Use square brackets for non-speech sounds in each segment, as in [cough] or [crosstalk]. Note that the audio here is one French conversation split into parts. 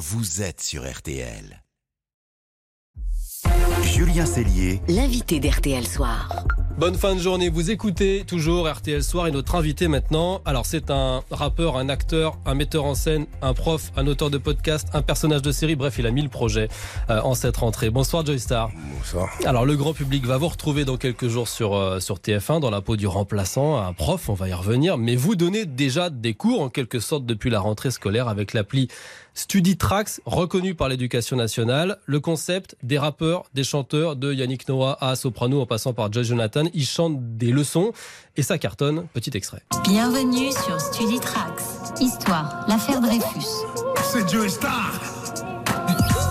vous êtes sur RTL. Julien Cellier, L'invité d'RTL Soir. Bonne fin de journée, vous écoutez toujours RTL Soir et notre invité maintenant. Alors c'est un rappeur, un acteur, un metteur en scène, un prof, un auteur de podcast, un personnage de série, bref il a mille projets euh, en cette rentrée. Bonsoir Joy Star. Bonsoir. Alors le grand public va vous retrouver dans quelques jours sur, euh, sur TF1 dans la peau du remplaçant, un prof, on va y revenir, mais vous donnez déjà des cours en quelque sorte depuis la rentrée scolaire avec l'appli StudiTrax, reconnu par l'éducation nationale. Le concept des rappeurs, des chanteurs, de Yannick Noah à Soprano en passant par Joy Jonathan, ils chantent des leçons et ça cartonne. Petit extrait. Bienvenue sur Studitrax. Histoire, l'affaire Dreyfus. C'est Joe Star.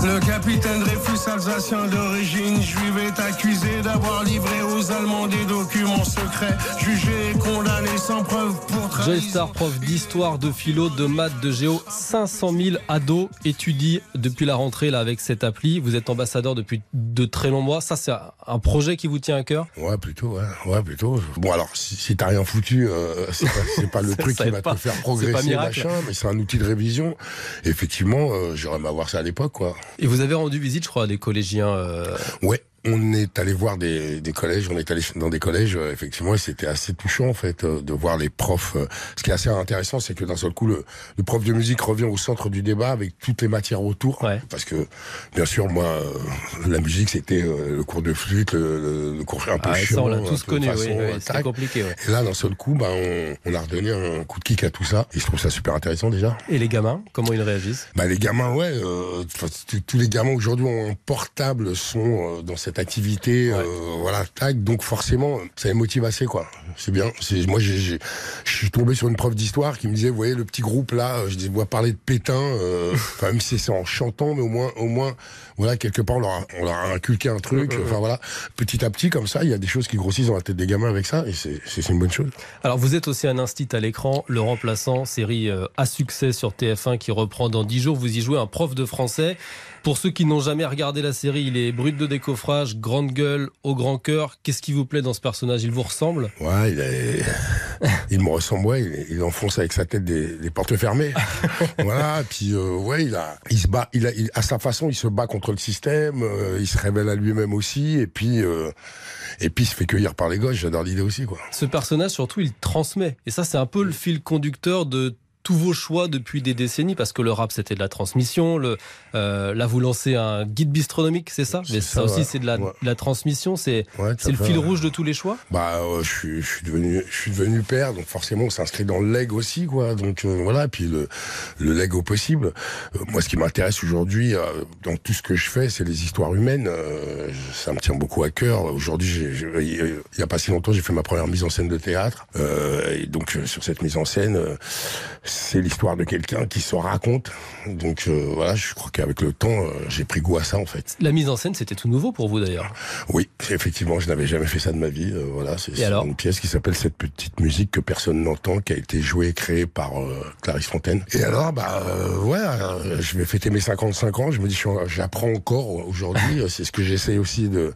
Le capitaine Dreyfus, alsacien d'origine juive, est accusé d'avoir livré Allemands des documents secrets, jugé et condamné sans preuve pour Joy trahison. Star, prof d'histoire, de philo, de maths, de géo. 500 000 ados étudient depuis la rentrée là avec cette appli. Vous êtes ambassadeur depuis de très longs mois. Ça, c'est un projet qui vous tient à cœur? Ouais, plutôt, ouais, ouais, plutôt. Bon, alors, si, si t'as rien foutu, euh, c'est pas, c'est pas [laughs] le Ça- truc ça qui va pas. te faire progresser, machin, mais c'est un outil de révision. Effectivement, euh, j'aurais aimé avoir ça à l'époque, quoi. Et vous avez rendu visite, je crois, à des collégiens. euh, Ouais. On est allé voir des, des collèges, on est allé dans des collèges, euh, effectivement, et c'était assez touchant en fait euh, de voir les profs. euh. Ce qui est assez intéressant, c'est que d'un seul coup, le, le prof de musique revient au centre du débat avec toutes les matières autour. Ouais. Parce que, bien sûr, moi, la musique, c'était le cours de flûte, le, le- cours un peu Ah, ça, chiant, on l'a tous connu, façon, oui, compliqué. ouais. Et là, d'un seul coup, bah, on, on a redonné un coup de kick à tout ça. Et je trouve ça super intéressant déjà. Et les gamins, comment ils réagissent? Bah, les gamins, ouais. tous- les gamins aujourd'hui ont un portable, sont dans cette activité. euh, voilà, tac. Donc forcément, ça les motive assez, quoi. C'est bien. Moi, je suis tombé sur une prof d'histoire qui me disait, vous voyez, le petit groupe là, euh, je vois parler de Pétain. euh, [laughs] Enfin, même si c'est en chantant, mais au moins, au moins, voilà, quelque part, on leur a, on leur a inculqué un truc. Enfin voilà, petit à petit, comme ça, il y a des choses qui grossissent dans la tête des gamins avec ça, et c'est une bonne chose. Alors, vous êtes aussi un instit à l'écran, Le Remplaçant, série à succès sur TF1 qui reprend dans 10 jours. Vous y jouez un prof de français. Pour ceux qui n'ont jamais regardé la série, il est brut de décoffrage, grande gueule, au grand cœur. Qu'est-ce qui vous plaît dans ce personnage? Il vous ressemble? Ouais, il, est... [laughs] il me ressemble, ouais, il, il enfonce avec sa tête des, des portes fermées. [laughs] voilà, puis euh, ouais, il a, il se bat, il a, il- à sa façon, il se bat contre le système, euh, il se révèle à lui-même aussi, et puis, euh, et puis il se fait cueillir par les gosses. J'adore l'idée aussi, quoi. Ce personnage, surtout, il transmet. Et ça, c'est un peu le fil conducteur de tous vos choix depuis des décennies, parce que le rap, c'était de la transmission. Le, euh, là, vous lancez un guide bistronomique, c'est ça? Mais ça, ça, aussi, ouais. c'est de la, Ouais. de la transmission. C'est Ouais, le fil rouge de tous les choix? Bah, euh, je suis, je suis devenu, je suis devenu père, donc forcément, on s'inscrit dans le leg aussi, quoi. Donc euh, voilà, et puis le, le leg au possible. Euh, moi, ce qui m'intéresse aujourd'hui, euh, dans tout ce que je fais, c'est les histoires humaines. Euh, ça me tient beaucoup à cœur. Aujourd'hui, il y a pas si longtemps, j'ai fait ma première mise en scène de théâtre, Euh, et donc euh, sur cette mise en scène, euh, c'est l'histoire de quelqu'un qui se raconte. Donc euh, voilà, je crois qu'avec le temps, euh, j'ai pris goût à ça, en fait. La mise en scène, c'était tout nouveau pour vous d'ailleurs. Oui, effectivement, je n'avais jamais fait ça de ma vie. euh, voilà, c'est une pièce qui s'appelle Cette petite musique que personne n'entend, qui a été jouée et créée par Clarisse Fontaine. Et alors, bah ouais, je vais fêter mes 55 ans. Je me dis, j'apprends encore aujourd'hui. c'est ce que j'essaie aussi de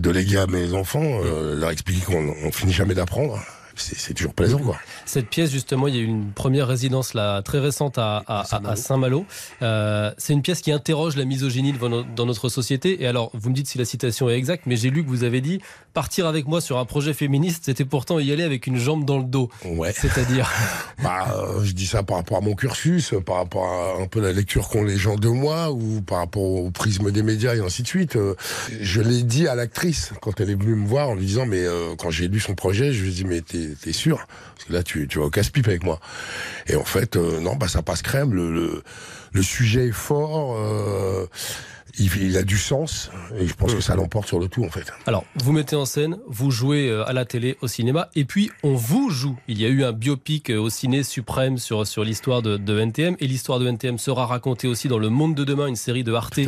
de léguer à mes enfants, leur expliquer qu'on on finit jamais d'apprendre. C'est toujours plaisant, quoi. Cette pièce, justement, il y a eu une première résidence là, très récente à, à- à- à Saint-Malo. Euh, c'est une pièce qui interroge la misogynie dans notre société. Et alors, vous me dites si la citation est exacte, mais j'ai lu que vous avez dit partir avec moi sur un projet féministe, c'était pourtant y aller avec une jambe dans le dos. Ouais. C'est-à-dire, [laughs] [laughs] Bah, euh, je dis ça par rapport à mon cursus, par rapport à un peu la lecture qu'ont les gens de moi, ou par rapport au prisme des médias et ainsi de suite. Euh, Je l'ai dit à l'actrice quand elle est venue me voir en lui disant, mais quand j'ai lu son projet, je lui ai dit, mais t'es t'es sûr Parce que là, tu, tu vas au casse-pipe avec moi. Et en fait, euh, non, bah ça passe crème. Le, le, le sujet est fort. euh, il, il a du sens et je pense que ça l'emporte sur le tout en fait. alors, vous mettez en scène, vous jouez euh, à la télé, au cinéma, et puis on vous joue. Il y a eu un biopic au ciné suprême sur, sur l'histoire de, de NTM, et l'histoire de NTM sera racontée aussi dans Le Monde de demain, une série de Arte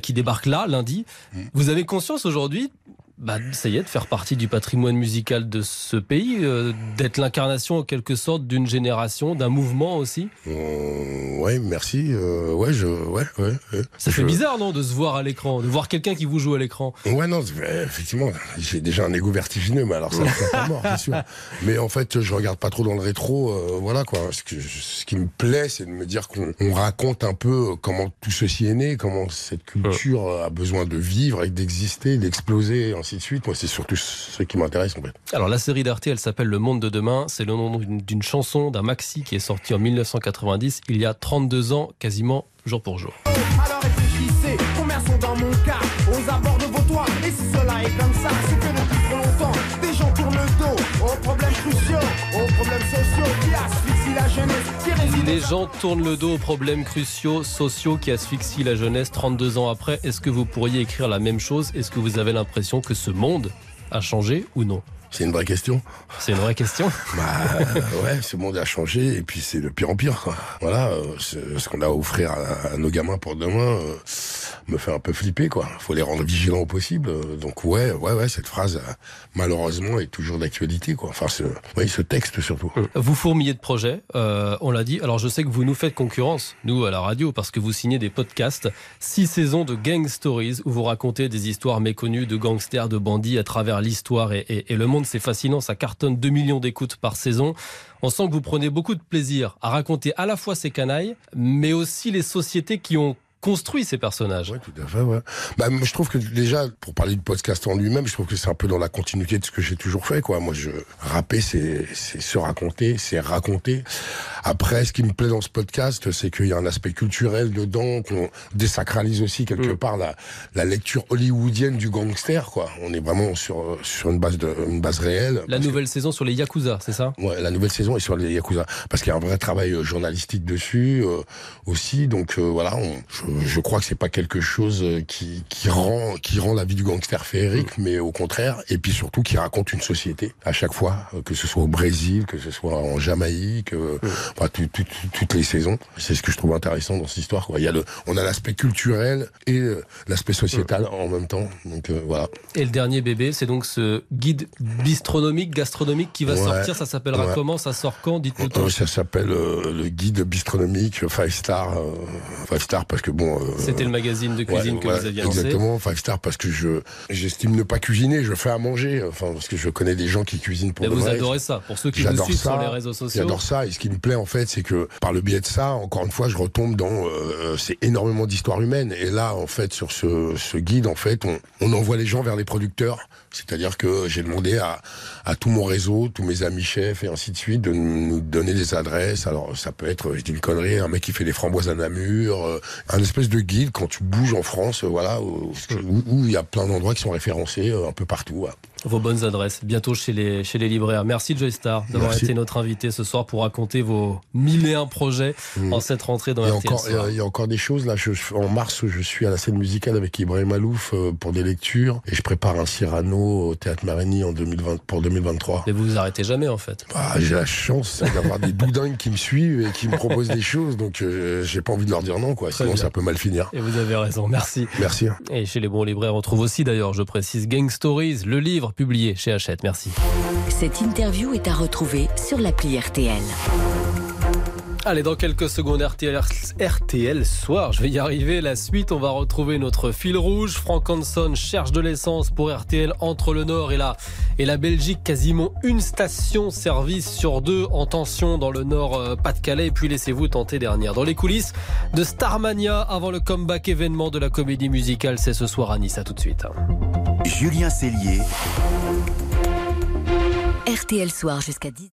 qui débarque là, lundi. Vous avez conscience aujourd'hui bah, ça y est, de faire partie du patrimoine musical de ce pays, euh, d'être l'incarnation en quelque sorte d'une génération, d'un mouvement aussi Euh, ouais, merci. euh, ouais, je, ouais, ouais. ouais. Ça Je- fait bizarre, non, de se voir à l'écran, de voir quelqu'un qui vous joue à l'écran. Ouais, non, effectivement, j'ai déjà un ego vertigineux, mais alors ça [laughs] ne fait pas mort, c'est sûr. Mais en fait, je regarde pas trop dans le rétro, euh, voilà quoi. Ce, que, ce qui me plaît, c'est de me dire qu'on on raconte un peu comment tout ceci est né, comment cette culture a besoin de vivre et d'exister, d'exploser, ainsi de suite. Moi, c'est surtout ce qui m'intéresse en fait. Alors la série d'Arte, elle s'appelle Le Monde de demain. C'est le nom d'une chanson, d'un maxi qui est sorti en 1990, il y a 32 ans, quasiment jour pour jour. Alors réfléchissez, combien sont dans mon cas? Aux abords de vos toits Et si cela est comme ça, Les gens tournent le dos aux problèmes cruciaux, sociaux qui asphyxient la jeunesse 32 ans après. Est-ce que vous pourriez écrire la même chose? Est-ce que vous avez l'impression que ce monde a changé ou non C'est une vraie question. C'est une vraie question. [laughs] Bah ouais, ce monde a changé et puis c'est de pire en pire. Quoi. Voilà, euh, ce, qu'on a à offrir à, à nos gamins pour demain euh, me fait un peu flipper quoi. Faut les rendre vigilants au possible. Euh, Donc ouais, ouais, ouais, cette phrase malheureusement est toujours d'actualité quoi. Enfin, ce, ouais, ce texte surtout. Vous fourmillez de projets, euh, on l'a dit. Alors je sais que vous nous faites concurrence, nous à la radio, parce que vous signez des podcasts, six saisons de Gang Stories où vous racontez des histoires méconnues de gangsters, de bandits à travers l'histoire et, le monde. C'est fascinant, ça cartonne 2 millions d'écoutes par saison. On sent que vous prenez beaucoup de plaisir à raconter à la fois ces canailles, mais aussi les sociétés qui ont construit ces personnages. Ouais, tout à fait, ouais. Bah, je trouve que déjà, pour parler du podcast en lui-même, je trouve que c'est un peu dans la continuité de ce que j'ai toujours fait, quoi. Moi, je, rapper, c'est se raconter, c'est raconter. Après, ce qui me plaît dans ce podcast, c'est qu'il y a un aspect culturel dedans, qu'on désacralise aussi quelque Mm. part la, la lecture hollywoodienne du gangster, quoi. On est vraiment sur, sur une base de, une base réelle. La que- nouvelle saison sur les Yakuza, c'est ça? Ouais, la nouvelle saison est sur les Yakuza parce qu'il y a un vrai travail euh, journalistique dessus euh, aussi. Donc euh, voilà, on, je, je crois que c'est pas quelque chose euh, qui, qui rend qui rend la vie du gangster féerique, mais au contraire, et puis surtout qui raconte une société à chaque fois, euh, que ce soit au Brésil, que ce soit en Jamaïque, euh, enfin, tout- tout- tout- toutes les saisons. C'est ce que je trouve intéressant dans cette histoire. Quoi. Il y a le, on a l'aspect culturel et euh, l'aspect sociétal en même temps. Donc euh, voilà. Et le dernier bébé, c'est donc ce guide bistronomique, gastronomique qui va Ouais. sortir. Ça s'appellera Ouais. comment? Ça sort quand? Dites-nous Euh, tout. ça s'appelle euh, le guide bistronomique Five Star. euh, five Star parce que bon. euh, C'était le magazine de cuisine ouais, que ouais, vous aviez lancé. Exactement, Five Star parce que je j'estime ne pas cuisiner, je fais à manger. Enfin parce que je connais des gens qui cuisinent pour Mais de vous adorez ça. Pour ceux qui suivent ça. sur les réseaux sociaux. J'adore ça et ce qui me plaît en fait c'est que par le biais de ça encore une fois je retombe dans euh, c'est énormément d'histoire humaine et là en fait sur ce, guide en fait on, envoie les gens vers les producteurs. C'est-à-dire que j'ai demandé à, tout mon réseau tous mes amis chefs et ainsi de suite de nous donner des adresses. Alors ça peut être dis une connerie un mec qui fait des framboises à Namur euh, un espèce de guide. Quand tu bouges en France euh, voilà où il y a plein d'endroits qui sont référencés euh, un peu partout. Vos bonnes adresses, bientôt chez les, chez les libraires. Merci Joy Star d'avoir été notre invité ce soir pour raconter vos mille et un projets Mm. en cette rentrée dans Il y, a RTL encore, il y a- Soir. il y a encore des choses là. Je, en mars, je suis à la scène musicale avec Ibrahim Alouf euh, pour des lectures et je prépare un Cyrano au théâtre Marigny en 2020 pour 2023. Mais vous vous arrêtez jamais en fait. Ah, j'ai la chance d'avoir des doudingues qui me suivent et qui me proposent des choses, donc euh, j'ai pas envie de leur dire non, quoi. Très Sinon, bien. ça peut mal finir. Et vous avez raison, merci. Merci. Et chez les bons libraires, on trouve aussi d'ailleurs, je précise, Gang Stories, le livre publié chez Hachette. Merci. Cette interview est à retrouver sur l'appli RTL. Allez, dans quelques secondes, RTL, RTL soir, je vais y arriver. La suite, on va retrouver notre fil rouge. Frank Hanson cherche de l'essence pour RTL entre le Nord et la, et la Belgique. Quasiment une station service sur deux en tension dans le Nord euh. Et puis laissez-vous tenter dernière. Dans les coulisses de Starmania, avant le comeback événement de la comédie musicale, c'est ce soir à Nice. À tout de suite. Julien Cellier. RTL Soir jusqu'à 10.